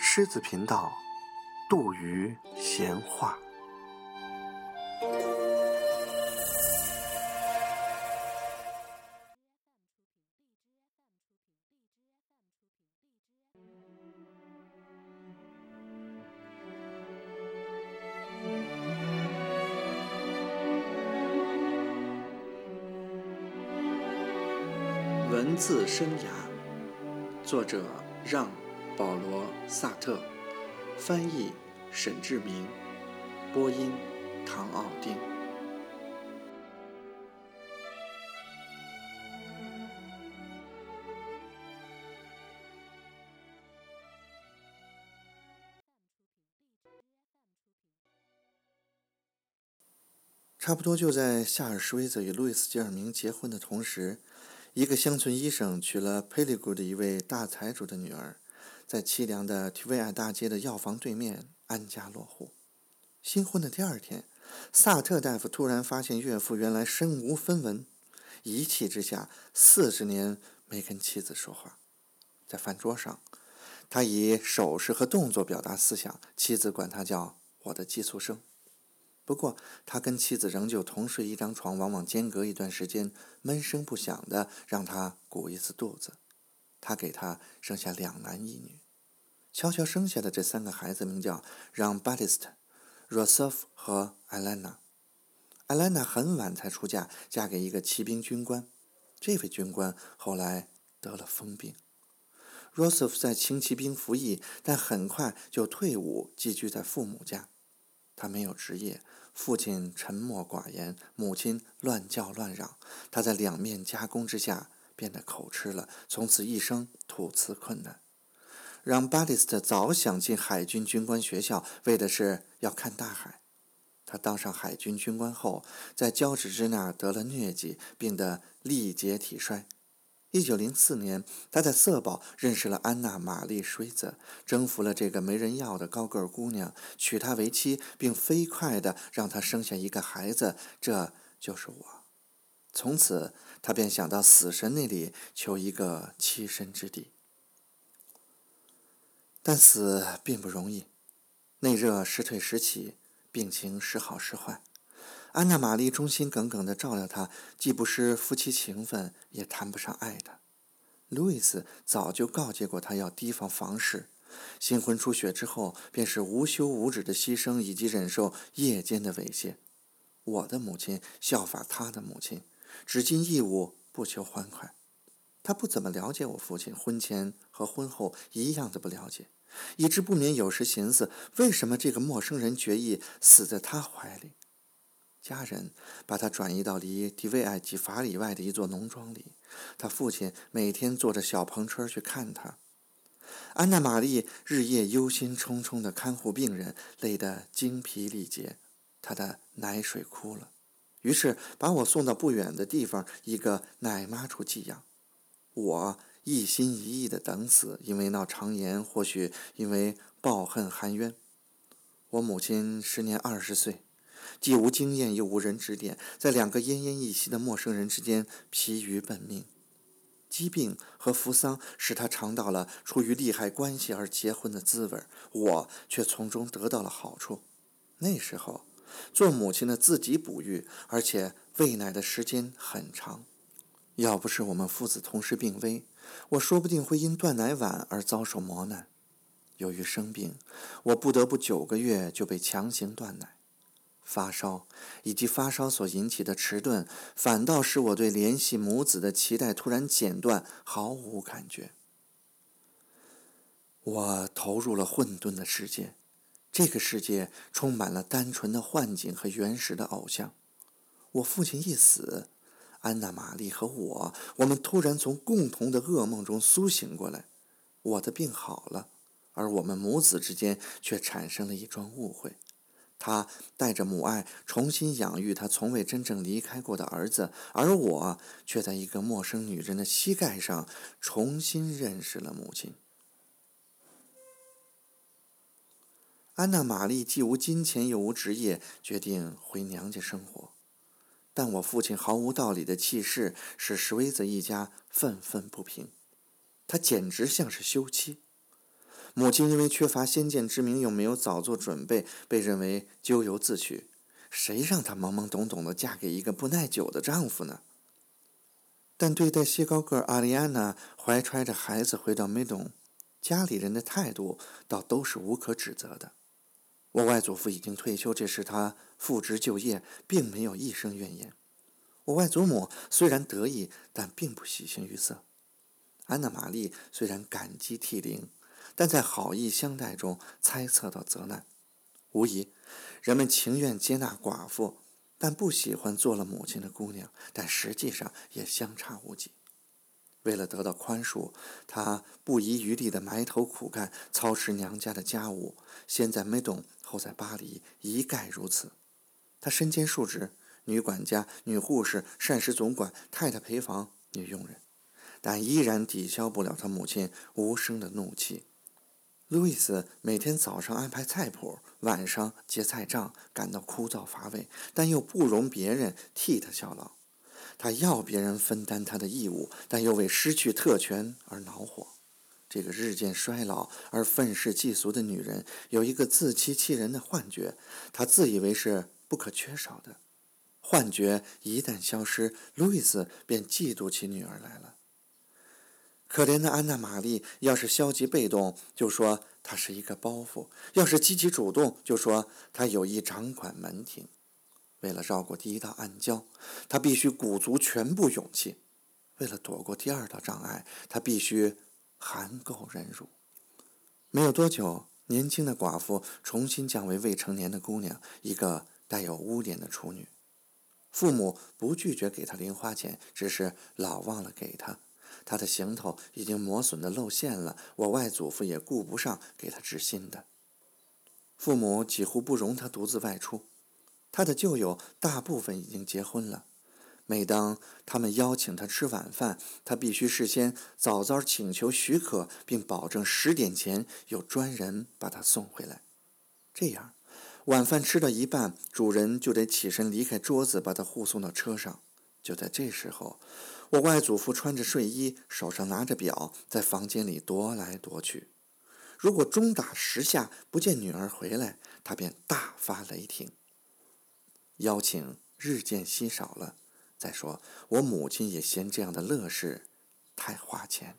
狮子频道，杜鱼闲话。文字生涯，作者让·保罗·萨特，翻译沈志明，播音唐奥丁。差不多就在夏尔·施威泽与路易斯·吉尔明结婚的同时。一个乡村医生娶了佩利古的一位大财主的女儿，在凄凉的提维尔大街的药房对面安家落户。新婚的第二天，萨特大夫突然发现岳父原来身无分文，一气之下四十年没跟妻子说话。在饭桌上，他以手势和动作表达思想，妻子管他叫“我的寄宿生”。不过，他跟妻子仍旧同睡一张床，往往间隔一段时间，闷声不响的让他鼓一次肚子。他给他生下两男一女，悄悄生下的这三个孩子名叫让·巴蒂斯特、罗瑟夫和艾兰娜。艾兰娜很晚才出嫁，嫁给一个骑兵军官。这位军官后来得了疯病。罗瑟夫在轻骑兵服役，但很快就退伍，寄居在父母家。他没有职业。父亲沉默寡言，母亲乱叫乱嚷。他在两面夹攻之下变得口吃了，从此一生吐词困难。让巴蒂斯特早想进海军军官学校，为的是要看大海。他当上海军军官后，在交趾之那儿得了疟疾，病得力竭体衰。一九零四年，他在色堡认识了安娜·玛丽·水泽，征服了这个没人要的高个儿姑娘，娶她为妻，并飞快地让她生下一个孩子，这就是我。从此，他便想到死神那里求一个栖身之地。但死并不容易，内热时退时起，病情时好时坏。安娜·玛丽忠心耿耿地照料他，既不失夫妻情分，也谈不上爱他。路易斯早就告诫过他要提防房事。新婚初雪之后，便是无休无止的牺牲以及忍受夜间的猥亵。我的母亲效法他的母亲，只尽义务，不求欢快。他不怎么了解我父亲，婚前和婚后一样的不了解，以致不免有时寻思：为什么这个陌生人决意死在他怀里？家人把他转移到离迪维埃几法里外的一座农庄里，他父亲每天坐着小篷车去看他。安娜·玛丽日夜忧心忡忡地看护病人，累得精疲力竭，她的奶水枯了，于是把我送到不远的地方一个奶妈处寄养。我一心一意地等死，因为闹肠炎，或许因为抱恨含冤。我母亲时年二十岁。既无经验，又无人指点，在两个奄奄一息的陌生人之间疲于奔命。疾病和扶桑使他尝到了出于利害关系而结婚的滋味，我却从中得到了好处。那时候，做母亲的自己哺育，而且喂奶的时间很长。要不是我们父子同时病危，我说不定会因断奶晚而遭受磨难。由于生病，我不得不九个月就被强行断奶。发烧以及发烧所引起的迟钝，反倒使我对联系母子的期待突然剪断，毫无感觉。我投入了混沌的世界，这个世界充满了单纯的幻境和原始的偶像。我父亲一死，安娜·玛丽和我，我们突然从共同的噩梦中苏醒过来。我的病好了，而我们母子之间却产生了一桩误会。他带着母爱重新养育他从未真正离开过的儿子，而我却在一个陌生女人的膝盖上重新认识了母亲。安娜·玛丽既无金钱又无职业，决定回娘家生活。但我父亲毫无道理的气势使史威子一家愤愤不平。他简直像是休妻。母亲因为缺乏先见之明，又没有早做准备，被认为咎由自取。谁让她懵懵懂懂的嫁给一个不耐久的丈夫呢？但对待谢高个阿丽安娜怀揣着孩子回到梅东，家里人的态度倒都是无可指责的。我外祖父已经退休，这时他复职就业，并没有一声怨言。我外祖母虽然得意，但并不喜形于色。安娜玛丽虽然感激涕零，但在好意相待中猜测到责难。无疑，人们情愿接纳寡妇。但不喜欢做了母亲的姑娘，但实际上也相差无几。为了得到宽恕，她不遗余力地埋头苦干，操持娘家的家务，先在梅东，后在巴黎，一概如此。她身兼数职：女管家、女护士、膳食总管、太太陪房、女佣人，但依然抵消不了她母亲无声的怒气。路易斯每天早上安排菜谱，晚上结菜账，感到枯燥乏味，但又不容别人替他效劳。他要别人分担他的义务，但又为失去特权而恼火。这个日渐衰老而愤世嫉俗的女人，有一个自欺欺人的幻觉：她自以为是不可缺少的。幻觉一旦消失，路易斯便嫉妒起女儿来了。可怜的安娜·玛丽，要是消极被动，就说她是一个包袱；要是积极主动，就说她有意掌管门庭。为了绕过第一道暗礁，她必须鼓足全部勇气；为了躲过第二道障碍，她必须含垢忍辱。没有多久，年轻的寡妇重新降为未成年的姑娘，一个带有污点的处女。父母不拒绝给她零花钱，只是老忘了给她。他的行头已经磨损的露馅了，我外祖父也顾不上给他织新的。父母几乎不容他独自外出，他的旧友大部分已经结婚了。每当他们邀请他吃晚饭，他必须事先早早请求许可，并保证十点前有专人把他送回来。这样，晚饭吃到一半，主人就得起身离开桌子，把他护送到车上。就在这时候。我外祖父穿着睡衣，手上拿着表，在房间里踱来踱去。如果钟打十下不见女儿回来，他便大发雷霆。邀请日渐稀少了。再说，我母亲也嫌这样的乐事太花钱。